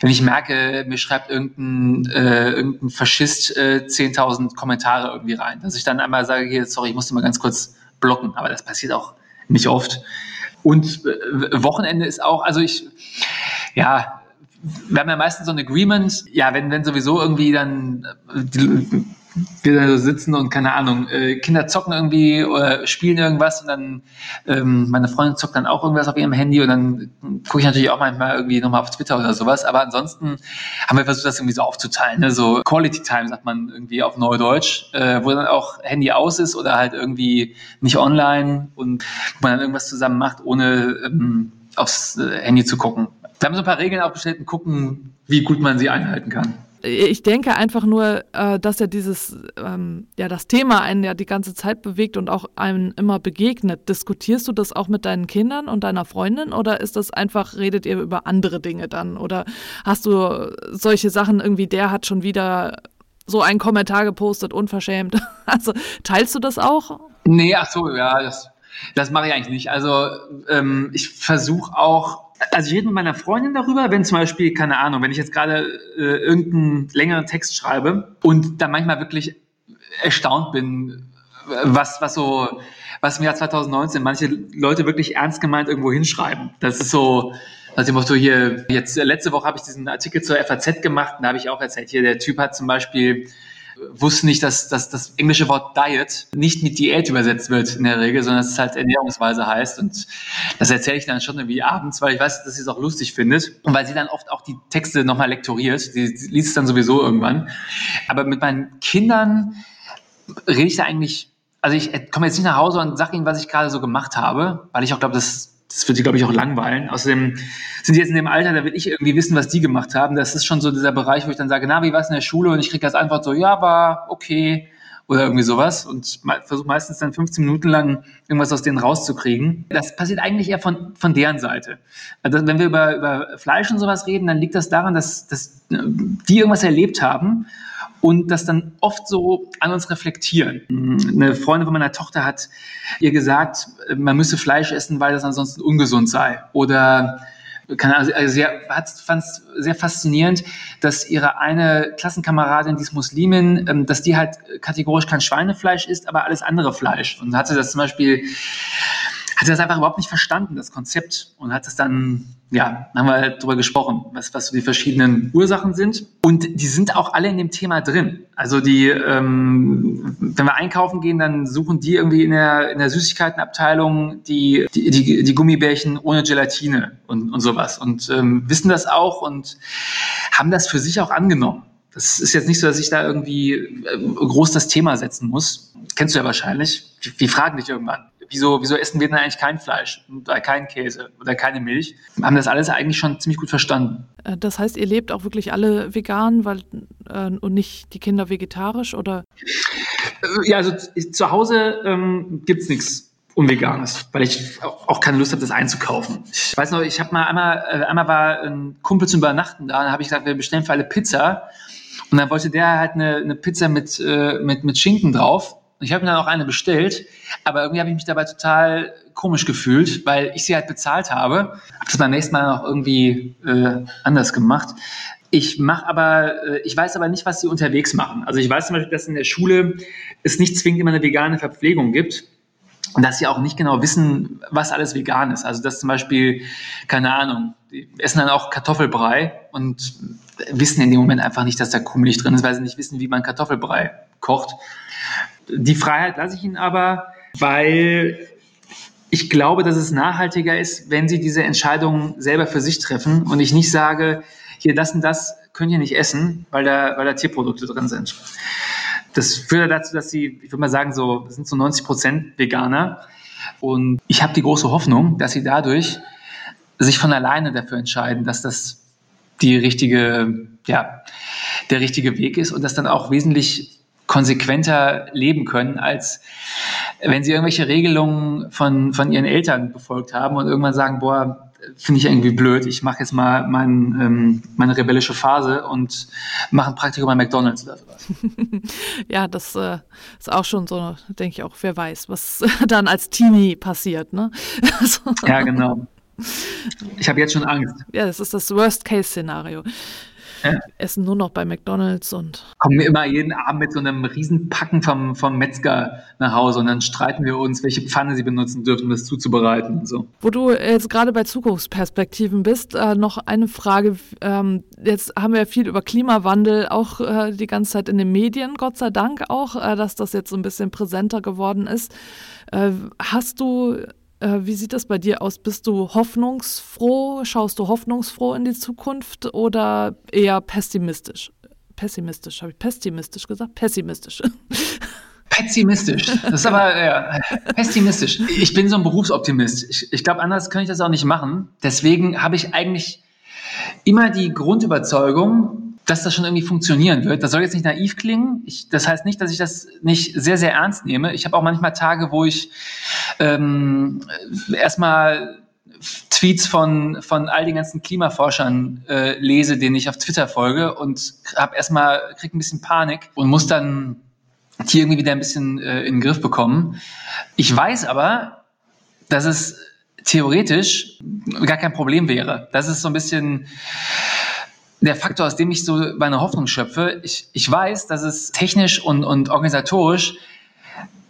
wenn ich merke, mir schreibt irgendein, äh, irgendein Faschist äh, 10.000 Kommentare irgendwie rein, dass ich dann einmal sage, hier, sorry, ich musste mal ganz kurz blocken, aber das passiert auch nicht oft. Und äh, Wochenende ist auch, also ich, ja, wir haben ja meistens so ein Agreement, ja, wenn, wenn sowieso irgendwie dann äh, die, wir da so sitzen und keine Ahnung, äh, Kinder zocken irgendwie oder spielen irgendwas und dann ähm, meine Freundin zockt dann auch irgendwas auf ihrem Handy und dann gucke ich natürlich auch manchmal irgendwie nochmal auf Twitter oder sowas. Aber ansonsten haben wir versucht, das irgendwie so aufzuteilen. Ne? So Quality Time sagt man irgendwie auf Neudeutsch, äh, wo dann auch Handy aus ist oder halt irgendwie nicht online und man dann irgendwas zusammen macht, ohne ähm, aufs äh, Handy zu gucken. Wir haben so ein paar Regeln aufgestellt und gucken, wie gut man sie einhalten kann ich denke einfach nur, äh, dass ja dieses, ähm, ja, das Thema einen ja die ganze Zeit bewegt und auch einem immer begegnet. Diskutierst du das auch mit deinen Kindern und deiner Freundin oder ist das einfach, redet ihr über andere Dinge dann? Oder hast du solche Sachen irgendwie, der hat schon wieder so einen Kommentar gepostet, unverschämt? *laughs* Also teilst du das auch? Nee, ach so, ja, das, das mache ich eigentlich nicht. Also ähm, ich versuche auch, also ich rede mit meiner Freundin darüber, wenn zum Beispiel, keine Ahnung, wenn ich jetzt gerade äh, irgendeinen längeren Text schreibe und dann manchmal wirklich erstaunt bin, was, was so, was im Jahr 2019 manche Leute wirklich ernst gemeint irgendwo hinschreiben. Das ist so, also ich Motto hier, jetzt letzte Woche habe ich diesen Artikel zur FAZ gemacht und da habe ich auch erzählt, hier der Typ hat zum Beispiel wusste nicht, dass, dass das englische Wort Diet nicht mit Diät übersetzt wird in der Regel, sondern dass es halt Ernährungsweise heißt. Und das erzähle ich dann schon irgendwie abends, weil ich weiß, dass sie es auch lustig findet. Und weil sie dann oft auch die Texte nochmal lektoriert. Sie, liest es dann sowieso irgendwann. Aber mit meinen Kindern rede ich da eigentlich, also ich komme jetzt nicht nach Hause und sage ihnen, was ich gerade so gemacht habe, weil ich auch glaube, das das wird sie, glaube ich, auch langweilen. Außerdem sind die jetzt in dem Alter, da will ich irgendwie wissen, was die gemacht haben. Das ist schon so dieser Bereich, wo ich dann sage, na, wie war es in der Schule? Und ich kriege als Antwort so, ja, war okay oder irgendwie sowas und versuche meistens dann 15 Minuten lang irgendwas aus denen rauszukriegen. Das passiert eigentlich eher von, von deren Seite. Also wenn wir über, über Fleisch und sowas reden, dann liegt das daran, dass, dass die irgendwas erlebt haben und das dann oft so an uns reflektieren. Eine Freundin von meiner Tochter hat ihr gesagt, man müsse Fleisch essen, weil das ansonsten ungesund sei. Oder kann, also, also sie fand es sehr faszinierend, dass ihre eine Klassenkameradin, die ist Muslimin, ähm, dass die halt kategorisch kein Schweinefleisch isst, aber alles andere Fleisch. Und hatte das zum Beispiel hat das einfach überhaupt nicht verstanden, das Konzept, und hat es dann, ja, haben wir halt darüber gesprochen, was, was die verschiedenen Ursachen sind. Und die sind auch alle in dem Thema drin. Also die, ähm, wenn wir einkaufen gehen, dann suchen die irgendwie in der, in der Süßigkeitenabteilung die, die, die, die Gummibärchen ohne Gelatine und, und sowas. Und ähm, wissen das auch und haben das für sich auch angenommen. Das ist jetzt nicht so, dass ich da irgendwie äh, groß das Thema setzen muss. kennst du ja wahrscheinlich. Die, die fragen dich irgendwann wieso, wieso essen wir denn eigentlich kein Fleisch oder keinen Käse oder keine Milch? Wir haben das alles eigentlich schon ziemlich gut verstanden. Äh, das heißt, ihr lebt auch wirklich alle vegan weil, äh, und nicht die Kinder vegetarisch oder? Äh, ja, also zu Hause ähm, gibt es nichts Unveganes, weil ich auch keine Lust habe, das einzukaufen. Ich weiß noch, ich habe mal einmal, äh, einmal war ein Kumpel zum Übernachten da, dann habe ich gesagt, wir bestellen für alle Pizza. Und dann wollte der halt eine, eine Pizza mit, äh, mit, mit Schinken drauf. Ich habe mir dann auch eine bestellt, aber irgendwie habe ich mich dabei total komisch gefühlt, weil ich sie halt bezahlt habe. Habe das beim nächsten Mal noch irgendwie äh, anders gemacht. Ich mache aber, äh, ich weiß aber nicht, was sie unterwegs machen. Also ich weiß zum Beispiel, dass in der Schule es nicht zwingend immer eine vegane Verpflegung gibt und dass sie auch nicht genau wissen, was alles vegan ist. Also dass zum Beispiel, keine Ahnung, die essen dann auch Kartoffelbrei und wissen in dem Moment einfach nicht, dass da Kuhmilch drin ist, weil sie nicht wissen, wie man Kartoffelbrei kocht. Die Freiheit lasse ich Ihnen aber, weil ich glaube, dass es nachhaltiger ist, wenn Sie diese Entscheidungen selber für sich treffen und ich nicht sage, hier das und das könnt ihr nicht essen, weil da, weil da Tierprodukte drin sind. Das führt dazu, dass Sie, ich würde mal sagen, so sind so 90 Prozent Veganer. Und ich habe die große Hoffnung, dass Sie dadurch sich von alleine dafür entscheiden, dass das die richtige, ja, der richtige Weg ist und das dann auch wesentlich konsequenter leben können, als wenn sie irgendwelche Regelungen von, von ihren Eltern befolgt haben und irgendwann sagen, boah, finde ich irgendwie blöd, ich mache jetzt mal mein, ähm, meine rebellische Phase und mache ein Praktikum bei McDonalds oder sowas. *laughs* ja, das äh, ist auch schon so, denke ich auch, wer weiß, was *laughs* dann als Teenie passiert. Ne? *laughs* also. Ja, genau. Ich habe jetzt schon Angst. Ja, das ist das Worst-Case-Szenario. Ja. Essen nur noch bei McDonalds und. Kommen wir immer jeden Abend mit so einem riesen Packen vom, vom Metzger nach Hause und dann streiten wir uns, welche Pfanne sie benutzen dürfen, um das zuzubereiten und so. Wo du jetzt gerade bei Zukunftsperspektiven bist, äh, noch eine Frage. Ähm, jetzt haben wir ja viel über Klimawandel auch äh, die ganze Zeit in den Medien, Gott sei Dank auch, äh, dass das jetzt so ein bisschen präsenter geworden ist. Äh, hast du äh, wie sieht das bei dir aus? Bist du hoffnungsfroh? Schaust du hoffnungsfroh in die Zukunft oder eher pessimistisch? Pessimistisch, habe ich pessimistisch gesagt? Pessimistisch. *laughs* Pessimistisch. Das ist aber ja, pessimistisch. Ich bin so ein Berufsoptimist. Ich, ich glaube, anders kann ich das auch nicht machen. Deswegen habe ich eigentlich immer die Grundüberzeugung, dass das schon irgendwie funktionieren wird. Das soll jetzt nicht naiv klingen. Ich, das heißt nicht, dass ich das nicht sehr, sehr ernst nehme. Ich habe auch manchmal Tage, wo ich ähm, erstmal Tweets von, von all den ganzen Klimaforschern äh, lese, denen ich auf Twitter folge und habe erstmal, krieg ein bisschen Panik und muss dann die irgendwie wieder ein bisschen äh, in den Griff bekommen. Ich weiß aber, dass es theoretisch gar kein Problem wäre. Das ist so ein bisschen der Faktor, aus dem ich so meine Hoffnung schöpfe. Ich, ich weiß, dass es technisch und, und organisatorisch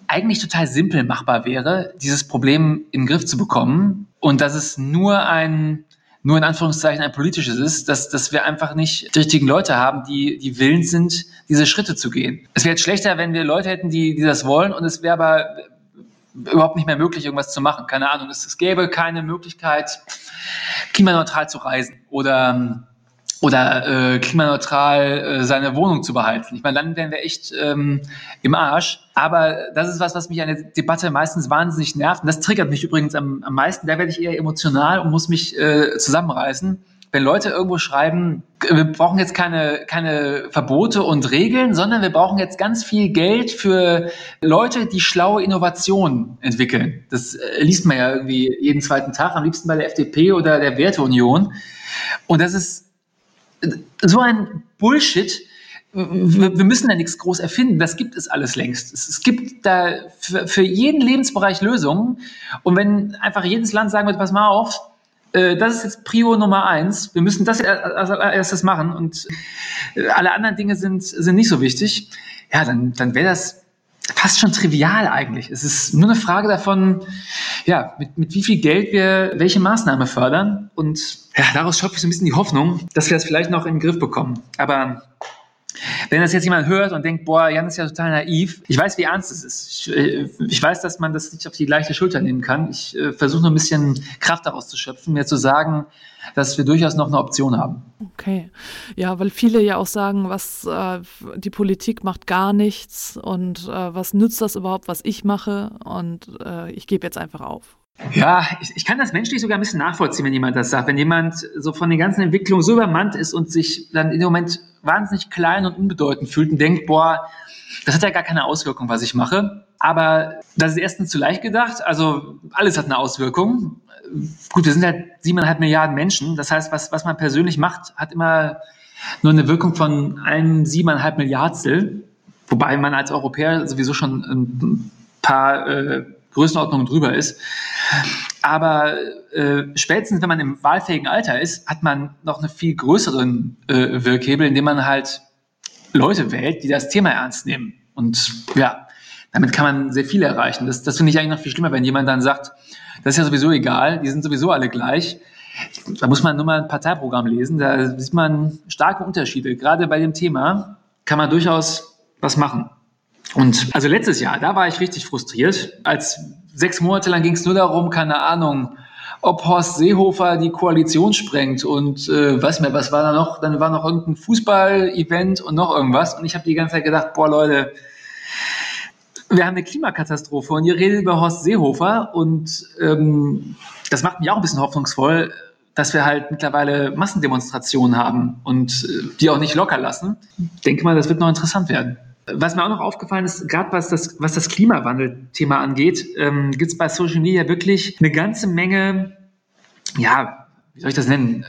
eigentlich total simpel machbar wäre, dieses Problem in den Griff zu bekommen und dass es nur ein nur in Anführungszeichen ein politisches ist, dass, dass wir einfach nicht die richtigen Leute haben, die, die willens sind, diese Schritte zu gehen. Es wäre jetzt schlechter, wenn wir Leute hätten, die, die das wollen und es wäre aber überhaupt nicht mehr möglich, irgendwas zu machen. Keine Ahnung, es, es gäbe keine Möglichkeit, klimaneutral zu reisen oder oder äh, klimaneutral äh, seine Wohnung zu behalten. Ich meine, dann wären wir echt ähm, im Arsch. Aber das ist was, was mich an der Debatte meistens wahnsinnig nervt. Und das triggert mich übrigens am, am meisten. Da werde ich eher emotional und muss mich äh, zusammenreißen. Wenn Leute irgendwo schreiben, wir brauchen jetzt keine, keine Verbote und Regeln, sondern wir brauchen jetzt ganz viel Geld für Leute, die schlaue Innovationen entwickeln. Das äh, liest man ja irgendwie jeden zweiten Tag, am liebsten bei der FDP oder der Werteunion. Und das ist so ein Bullshit. Wir müssen da nichts groß erfinden. Das gibt es alles längst. Es gibt da für, jeden Lebensbereich Lösungen. Und wenn einfach jedes Land sagen wird, pass mal auf, äh, das ist jetzt Prio Nummer eins. Wir müssen das als erstes machen und alle anderen Dinge sind, sind nicht so wichtig. Ja, dann, dann wäre das fast schon trivial eigentlich. Es ist nur eine Frage davon, ja, mit, mit wie viel Geld wir welche Maßnahme fördern. Und ja, daraus schöpfe ich so ein bisschen die Hoffnung, dass wir das vielleicht noch in den Griff bekommen. Aber wenn das jetzt jemand hört und denkt, boah, Jan ist ja total naiv, ich weiß, wie ernst es ist. Ich, äh, ich weiß, dass man das nicht auf die leichte Schulter nehmen kann. Ich äh, versuche nur ein bisschen Kraft daraus zu schöpfen, mir zu sagen, dass wir durchaus noch eine Option haben. Okay. Ja, weil viele ja auch sagen, was äh, die Politik macht gar nichts und äh, was nützt das überhaupt, was ich mache und äh, ich gebe jetzt einfach auf. Ja, ich, ich, kann das menschlich sogar ein bisschen nachvollziehen, wenn jemand das sagt. Wenn jemand so von den ganzen Entwicklungen so übermannt ist und sich dann in dem Moment wahnsinnig klein und unbedeutend fühlt und denkt, boah, das hat ja gar keine Auswirkung, was ich mache. Aber das ist erstens zu leicht gedacht. Also alles hat eine Auswirkung. Gut, wir sind halt siebeneinhalb Milliarden Menschen. Das heißt, was, was man persönlich macht, hat immer nur eine Wirkung von einem siebeneinhalb Milliardstel. Wobei man als Europäer sowieso schon ein paar äh, Größenordnungen drüber ist. Aber äh, spätestens, wenn man im wahlfähigen Alter ist, hat man noch einen viel größeren äh, Wirkhebel, indem man halt Leute wählt, die das Thema ernst nehmen. Und ja, damit kann man sehr viel erreichen. Das, das finde ich eigentlich noch viel schlimmer, wenn jemand dann sagt, das ist ja sowieso egal, die sind sowieso alle gleich. Da muss man nur mal ein Parteiprogramm lesen, da sieht man starke Unterschiede. Gerade bei dem Thema kann man durchaus was machen. Und also letztes Jahr, da war ich richtig frustriert. Als sechs Monate lang ging es nur darum, keine Ahnung, ob Horst Seehofer die Koalition sprengt und äh, weiß mir, was war da noch? Dann war noch irgendein Fußball-Event und noch irgendwas. Und ich habe die ganze Zeit gedacht, boah Leute, wir haben eine Klimakatastrophe und ihr redet über Horst Seehofer und ähm, das macht mich auch ein bisschen hoffnungsvoll, dass wir halt mittlerweile Massendemonstrationen haben und äh, die auch nicht locker lassen. Ich denke mal, das wird noch interessant werden. Was mir auch noch aufgefallen ist, gerade was das, was das Klimawandel-Thema angeht, ähm, gibt es bei Social Media wirklich eine ganze Menge, ja, wie soll ich das nennen,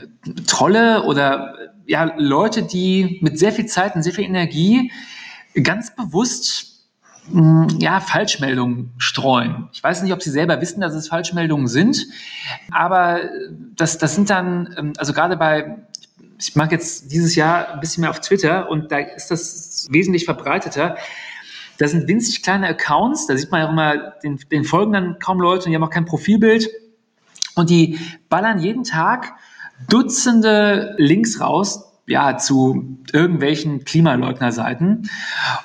Trolle oder ja, Leute, die mit sehr viel Zeit und sehr viel Energie ganz bewusst hm, ja, Falschmeldungen streuen. Ich weiß nicht, ob Sie selber wissen, dass es Falschmeldungen sind, aber das, das sind dann, ähm, also gerade bei ich mag jetzt dieses Jahr ein bisschen mehr auf Twitter und da ist das wesentlich verbreiteter. Das sind winzig kleine Accounts, da sieht man ja auch immer, den, den folgen dann kaum Leute und die haben auch kein Profilbild. Und die ballern jeden Tag Dutzende Links raus, ja, zu irgendwelchen Klimaleugnerseiten.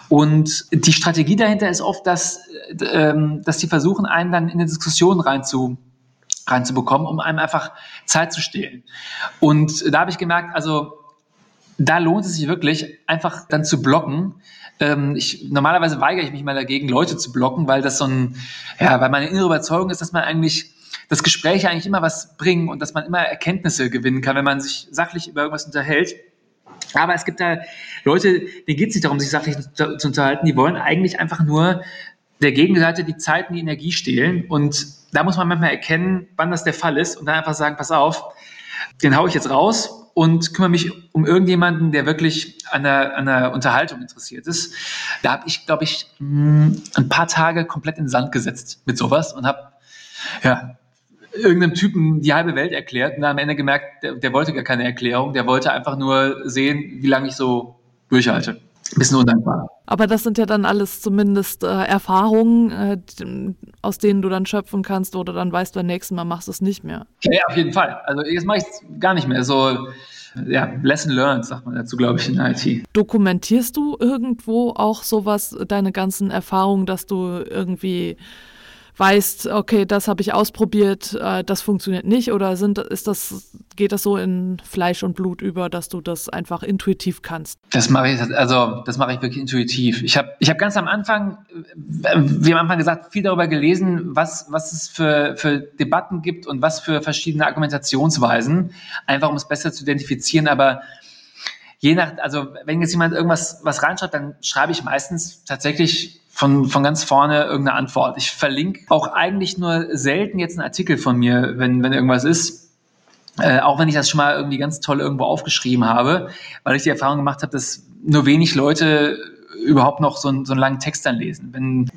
Und die Strategie dahinter ist oft, dass, ähm, dass die versuchen, einen dann in eine Diskussion reinzu, reinzubekommen, um einem einfach Zeit zu stehlen. Und da habe ich gemerkt, also da lohnt es sich wirklich, einfach dann zu blocken. Ähm, ich, normalerweise weigere ich mich mal dagegen, Leute zu blocken, weil das so ein, ja, weil meine innere Überzeugung ist, dass man eigentlich das Gespräch eigentlich immer was bringen und dass man immer Erkenntnisse gewinnen kann, wenn man sich sachlich über irgendwas unterhält. Aber es gibt da Leute, denen geht es nicht darum, sich sachlich zu, zu unterhalten, die wollen eigentlich einfach nur der Gegenseite die Zeit und die Energie stehlen. Und da muss man manchmal erkennen, wann das der Fall ist und dann einfach sagen, pass auf, den haue ich jetzt raus und kümmere mich um irgendjemanden, der wirklich an der, an der Unterhaltung interessiert ist. Da habe ich, glaube ich, hm, ein paar Tage komplett in den Sand gesetzt mit sowas und habe ja, irgendeinem Typen die halbe Welt erklärt und dann am Ende gemerkt, der, der wollte gar keine Erklärung, der wollte einfach nur sehen, wie lange ich so durchhalte. Ein bisschen undankbar. Aber das sind ja dann alles zumindest äh, Erfahrungen, äh, aus denen du dann schöpfen kannst, du dann weißt, beim nächsten Mal machst du es nicht mehr. Ja, auf jeden Fall. Also jetzt mache ich es gar nicht mehr. So, ja, Lesson learned, sagt man dazu, glaube ich, in IT. Dokumentierst du irgendwo auch sowas, deine ganzen Erfahrungen, dass du irgendwie weißt, okay, das habe ich ausprobiert, äh, das funktioniert nicht oder sind, ist das, geht das so in Fleisch und Blut über, dass du das einfach intuitiv kannst? Das mache ich, also das mache ich wirklich intuitiv. Ich habe ich hab ganz am Anfang, wie am Anfang gesagt, viel darüber gelesen, was, was es für, für Debatten gibt und was für verschiedene Argumentationsweisen, einfach um es besser zu identifizieren, aber je nach, also wenn jetzt jemand irgendwas was reinschreibt, dann schreibe ich meistens tatsächlich von, von ganz vorne irgendeine Antwort. Ich verlinke auch eigentlich nur selten jetzt einen Artikel von mir, wenn, wenn irgendwas ist. Äh, auch wenn ich das schon mal irgendwie ganz toll irgendwo aufgeschrieben habe, weil ich die Erfahrung gemacht habe, dass nur wenig Leute überhaupt noch so, einen, so einen langen Text dann lesen. Wenn,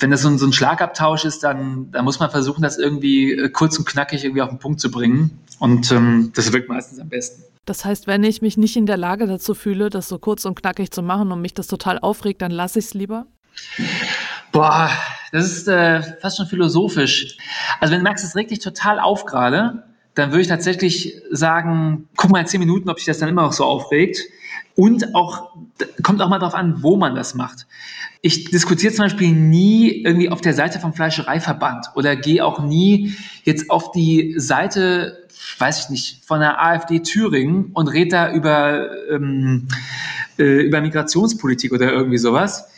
wenn das so ein, so ein Schlagabtausch ist, dann, dann muss man versuchen, das irgendwie äh, kurz und knackig irgendwie auf den Punkt zu bringen. Und ähm, das wirkt meistens am besten. Das heißt, wenn ich mich nicht in der Lage dazu fühle, das so kurz und knackig zu machen und mich das total aufregt, dann lasse ich es lieber? Boah, das ist äh, fast schon philosophisch. Also wenn du merkst, es regt dich total auf gerade, dann würde ich tatsächlich sagen, guck mal in zehn Minuten, ob sich das dann immer noch so aufregt. Und auch, kommt auch mal drauf an, wo man das macht. Ich diskutiere zum Beispiel nie irgendwie auf der Seite vom Fleischereiverband oder gehe auch nie jetzt auf die Seite, weiß ich nicht, von der AfD Thüringen und rede da über, ähm, äh, über Migrationspolitik oder irgendwie sowas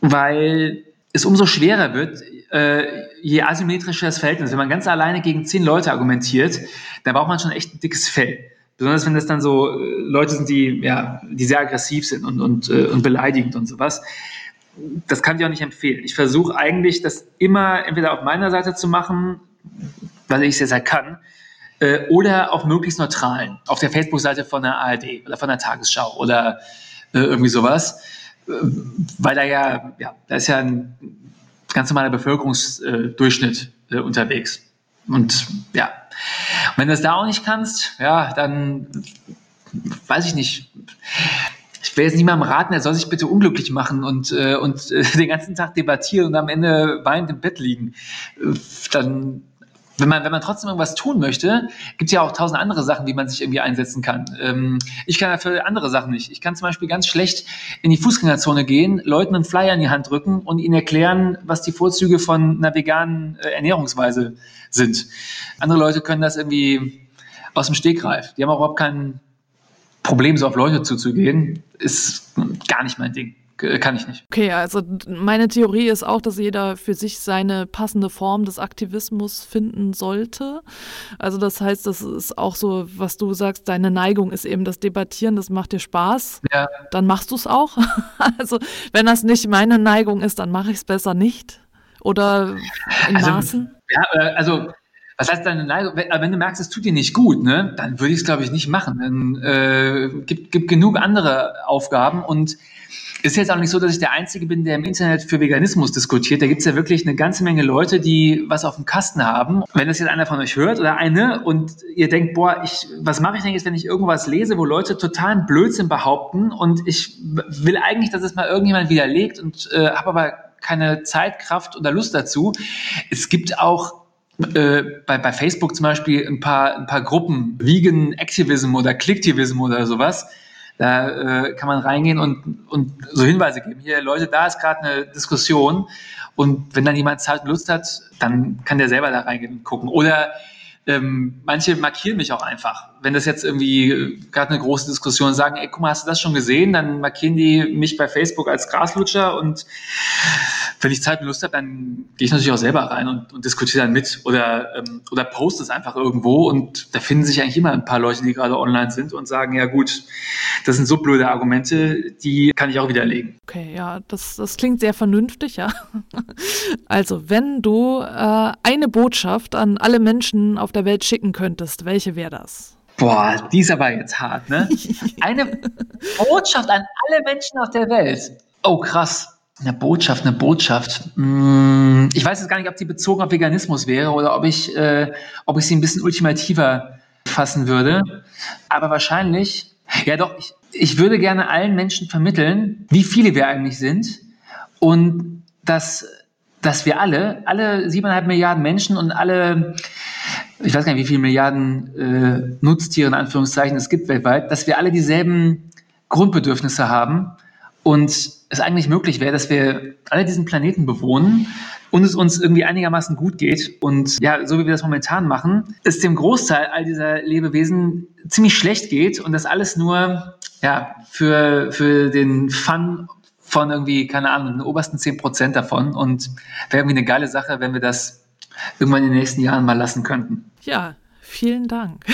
weil es umso schwerer wird, äh, je asymmetrischer das Verhältnis. Wenn man ganz alleine gegen zehn Leute argumentiert, dann braucht man schon echt ein dickes Fell. Besonders wenn das dann so äh, Leute sind, die, ja, die sehr aggressiv sind und, und, äh, und beleidigend und sowas. Das kann ich auch nicht empfehlen. Ich versuche eigentlich, das immer entweder auf meiner Seite zu machen, weil ich es jetzt halt kann, oder auf möglichst neutralen, auf der Facebook-Seite von der ARD oder von der Tagesschau oder irgendwie sowas weil da ja, ja, da ist ja ein ganz normaler Bevölkerungsdurchschnitt äh, unterwegs. Und ja, und wenn du das da auch nicht kannst, ja, dann weiß ich nicht. Ich will jetzt niemandem raten, er soll sich bitte unglücklich machen und, äh, und äh, *laughs* den ganzen Tag debattieren und am Ende weinend im Bett liegen. Äh, dann wenn man, wenn man trotzdem irgendwas tun möchte, gibt es ja auch tausend andere Sachen, wie man sich irgendwie einsetzen kann. Ähm, ich kann dafür andere Sachen nicht. Ich kann zum Beispiel ganz schlecht in die Fußgängerzone gehen, Leuten einen Flyer in die Hand drücken und ihnen erklären, was die Vorzüge von einer veganen äh, Ernährungsweise sind. Andere Leute können das irgendwie aus dem Stegreif. Die haben auch überhaupt kein Problem, so auf Leute zuzugehen. Ist gar nicht mein Ding kann ich nicht. Okay, also meine Theorie ist auch, dass jeder für sich seine passende Form des Aktivismus finden sollte. Also das heißt, das ist auch so, was du sagst, deine Neigung ist eben das Debattieren, das macht dir Spaß. Ja. Dann machst du es auch. *laughs* also wenn das nicht meine Neigung ist, dann mache ich es besser nicht. Oder in also, Maßen. Ja, äh, also was heißt deine Neigung? Wenn, wenn, du merkst, es tut dir nicht gut, ne, dann würde ich es, glaube ich, nicht machen. Dann äh, gibt, gibt genug andere Aufgaben und ist jetzt auch nicht so, dass ich der Einzige bin, der im Internet für Veganismus diskutiert. Da gibt es ja wirklich eine ganze Menge Leute, die was auf dem Kasten haben. Wenn das jetzt einer von euch hört oder eine und ihr denkt, boah, ich, was mache ich denn jetzt, wenn ich irgendwas lese, wo Leute totalen Blödsinn behaupten und ich will eigentlich, dass es mal irgendjemand widerlegt und äh, habe aber keine Zeit, Kraft oder Lust dazu. Es gibt auch äh, bei, bei Facebook zum Beispiel ein paar, ein paar Gruppen, Vegan Activism oder Clicktivism oder sowas, da äh, kann man reingehen und, und so Hinweise geben. Hier, Leute, da ist gerade eine Diskussion. Und wenn dann jemand Zeit und Lust hat, dann kann der selber da reingehen und gucken. Oder ähm, manche markieren mich auch einfach. Wenn das jetzt irgendwie äh, gerade eine große Diskussion sagen, ey, guck mal, hast du das schon gesehen? Dann markieren die mich bei Facebook als Graslutscher und wenn ich Zeit und Lust habe, dann gehe ich natürlich auch selber rein und, und diskutiere dann mit oder, ähm, oder poste es einfach irgendwo und da finden sich eigentlich immer ein paar Leute, die gerade online sind und sagen, ja gut, das sind so blöde Argumente, die kann ich auch widerlegen. Okay, ja, das, das klingt sehr vernünftig, ja. *laughs* Also, wenn du äh, eine Botschaft an alle Menschen auf der Welt schicken könntest, welche wäre das? Boah, die ist aber jetzt hart, ne? *laughs* Eine Botschaft an alle Menschen auf der Welt. Oh, krass. Eine Botschaft, eine Botschaft. Hm, ich weiß jetzt gar nicht, ob die bezogen auf Veganismus wäre oder ob ich, äh, ob ich sie ein bisschen ultimativer fassen würde. Aber wahrscheinlich Ja, doch, ich, ich würde gerne allen Menschen vermitteln, wie viele wir eigentlich sind und dass, dass wir alle, alle siebeneinhalb Milliarden Menschen und alle, ich weiß gar nicht, wie viele Milliarden äh, Nutztiere in Anführungszeichen es gibt weltweit, dass wir alle dieselben Grundbedürfnisse haben und es eigentlich möglich wäre, dass wir alle diesen Planeten bewohnen und es uns irgendwie einigermaßen gut geht. Und ja, so wie wir das momentan machen, es dem Großteil all dieser Lebewesen ziemlich schlecht geht und das alles nur ja, für, für den Fun von irgendwie, keine Ahnung, den obersten 10 Prozent davon. Und wäre irgendwie eine geile Sache, wenn wir das irgendwann in den nächsten Jahren mal lassen könnten. Ja, vielen Dank.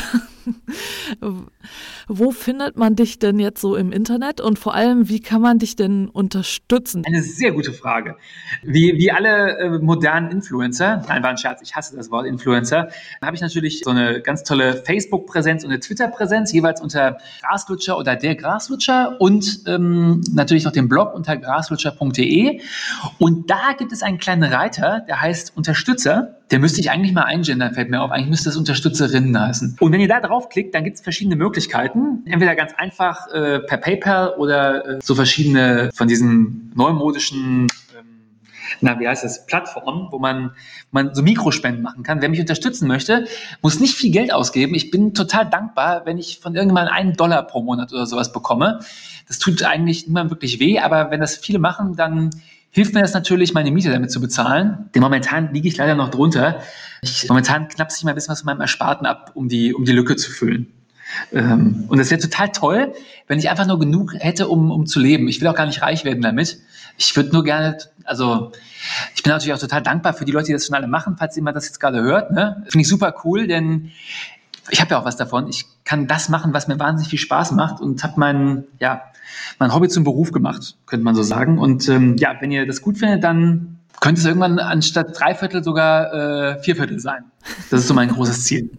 Wo findet man dich denn jetzt so im Internet und vor allem, wie kann man dich denn unterstützen? Eine sehr gute Frage. Wie, wie alle äh, modernen Influencer, nein, war ein Scherz, ich hasse das Wort Influencer, habe ich natürlich so eine ganz tolle Facebook-Präsenz und eine Twitter-Präsenz, jeweils unter Graslutscher oder der Graslutscher und ähm, natürlich noch den Blog unter graslutscher.de. Und da gibt es einen kleinen Reiter, der heißt Unterstützer. Der müsste ich eigentlich mal eingendern, fällt mir auf. Eigentlich müsste es Unterstützerinnen heißen. Und wenn ihr da draufklickt, dann gibt es verschiedene Möglichkeiten. Möglichkeiten. Entweder ganz einfach äh, per PayPal oder äh, so verschiedene von diesen neumodischen ähm, na, wie heißt das, Plattformen, wo man, man so Mikrospenden machen kann. Wer mich unterstützen möchte, muss nicht viel Geld ausgeben. Ich bin total dankbar, wenn ich von irgendjemandem einen Dollar pro Monat oder sowas bekomme. Das tut eigentlich niemandem wirklich weh, aber wenn das viele machen, dann hilft mir das natürlich, meine Miete damit zu bezahlen. Denn momentan liege ich leider noch drunter. Ich, momentan knapp ich mal ein bisschen was von meinem Ersparten ab, um die, um die Lücke zu füllen. Ähm, und es wäre total toll, wenn ich einfach nur genug hätte, um, um zu leben. Ich will auch gar nicht reich werden damit. Ich würde nur gerne, also ich bin natürlich auch total dankbar für die Leute, die das schon alle machen, falls jemand das jetzt gerade hört. Ne? Finde ich super cool, denn ich habe ja auch was davon. Ich kann das machen, was mir wahnsinnig viel Spaß macht und habe mein, ja, mein Hobby zum Beruf gemacht, könnte man so sagen. Und ähm, ja, wenn ihr das gut findet, dann könnte es irgendwann anstatt drei Viertel sogar äh, vier Viertel sein. Das ist so mein großes Ziel.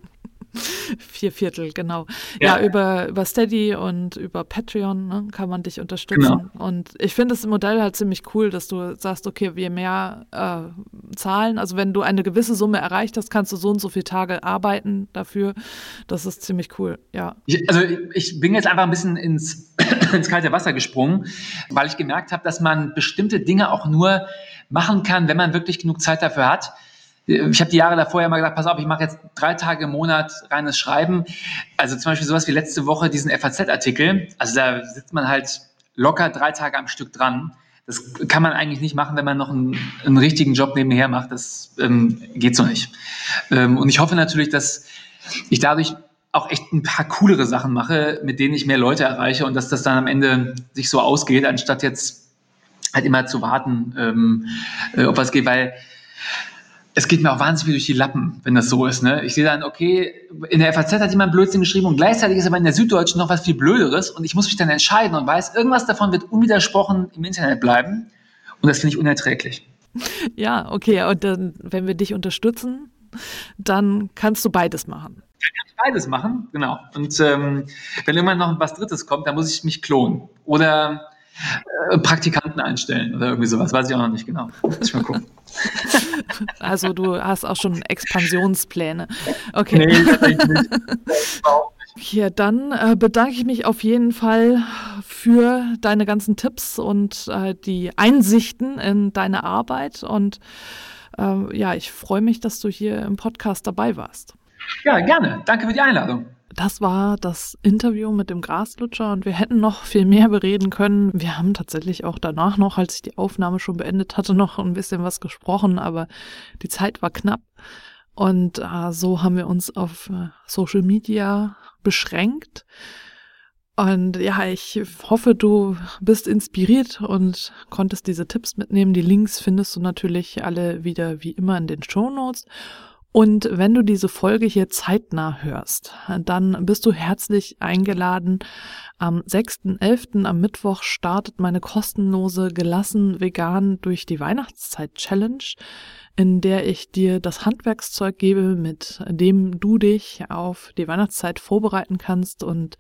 *laughs* Vier Viertel, genau. Ja, ja über, über Steady und über Patreon ne, kann man dich unterstützen. Genau. Und ich finde das Modell halt ziemlich cool, dass du sagst, okay, wir mehr äh, zahlen. Also wenn du eine gewisse Summe erreicht hast, kannst du so und so viele Tage arbeiten dafür. Das ist ziemlich cool, ja. Ich, also ich bin jetzt einfach ein bisschen ins, *clears throat* ins kalte Wasser gesprungen, weil ich gemerkt habe, dass man bestimmte Dinge auch nur machen kann, wenn man wirklich genug Zeit dafür hat ich habe die Jahre davor ja mal gesagt, pass auf, ich mache jetzt drei Tage im Monat reines Schreiben. Also zum Beispiel sowas wie letzte Woche diesen FAZ-Artikel. Also da sitzt man halt locker drei Tage am Stück dran. Das kann man eigentlich nicht machen, wenn man noch einen, einen richtigen Job nebenher macht. Das ähm, geht so nicht. Ähm, und ich hoffe natürlich, dass ich dadurch auch echt ein paar coolere Sachen mache, mit denen ich mehr Leute erreiche und dass das dann am Ende sich so ausgeht, anstatt jetzt halt immer zu warten, ähm, äh, ob was geht, weil es geht mir auch wahnsinnig viel durch die Lappen, wenn das so ist. Ne? Ich sehe dann, okay, in der FAZ hat jemand Blödsinn geschrieben und gleichzeitig ist aber in der Süddeutschen noch was viel Blöderes und ich muss mich dann entscheiden und weiß, irgendwas davon wird unwidersprochen im Internet bleiben und das finde ich unerträglich. *laughs* Ja, okay, und dann, wenn wir dich unterstützen, dann kannst du beides machen. Dann kann ich beides machen, genau. Und ähm, wenn irgendwann noch was Drittes kommt, dann muss ich mich klonen oder Praktikanten einstellen oder irgendwie sowas, weiß ich auch noch nicht genau. Muss ich mal gucken. *laughs* Also du hast auch schon Expansionspläne. Okay. Nee, tatsächlich nicht. *laughs* Ja, dann äh, bedanke ich mich auf jeden Fall für deine ganzen Tipps und äh, die Einsichten in deine Arbeit. Und äh, ja, ich freue mich, dass du hier im Podcast dabei warst. Ja, gerne. Danke für die Einladung. Das war das Interview mit dem Graslutscher und wir hätten noch viel mehr bereden können. Wir haben tatsächlich auch danach noch, als ich die Aufnahme schon beendet hatte, noch ein bisschen was gesprochen, aber die Zeit war knapp. Und äh, so haben wir uns auf äh, Social Media beschränkt. Und ja, ich hoffe, du bist inspiriert und konntest diese Tipps mitnehmen. Die Links findest du natürlich alle wieder wie immer in den Show Notes. Und wenn du diese Folge hier zeitnah hörst, dann bist du herzlich eingeladen. Am 6.11. am Mittwoch startet meine kostenlose Gelassen Vegan durch die Weihnachtszeit Challenge in der ich dir das Handwerkszeug gebe, mit dem du dich auf die Weihnachtszeit vorbereiten kannst und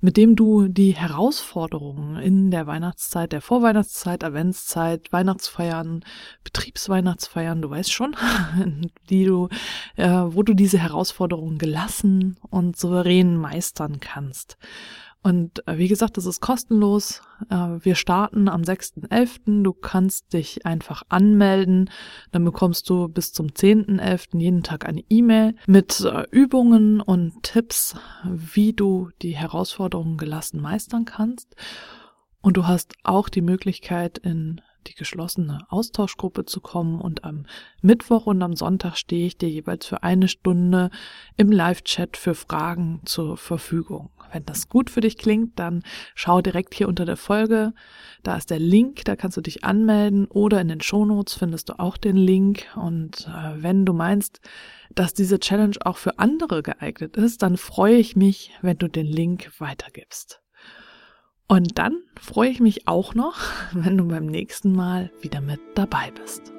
mit dem du die Herausforderungen in der Weihnachtszeit, der Vorweihnachtszeit, Adventszeit, Weihnachtsfeiern, Betriebsweihnachtsfeiern, du weißt schon, *laughs* die du, äh, wo du diese Herausforderungen gelassen und souverän meistern kannst. Und äh, wie gesagt, das ist kostenlos. Äh, wir starten am 6.11. Du kannst dich einfach anmelden. Dann bekommst du bis zum 10.11. jeden Tag eine E-Mail mit äh, Übungen und Tipps, wie du die Herausforderungen gelassen meistern kannst. Und du hast auch die Möglichkeit, in die geschlossene Austauschgruppe zu kommen und am Mittwoch und am Sonntag stehe ich dir jeweils für eine Stunde im Live-Chat für Fragen zur Verfügung. Wenn das gut für dich klingt, dann schau direkt hier unter der Folge. Da ist der Link, da kannst du dich anmelden oder in den Shownotes findest du auch den Link. Und äh, wenn du meinst, dass diese Challenge auch für andere geeignet ist, dann freue ich mich, wenn du den Link weitergibst. Und dann freue ich mich auch noch, *laughs* wenn du beim nächsten Mal wieder mit dabei bist.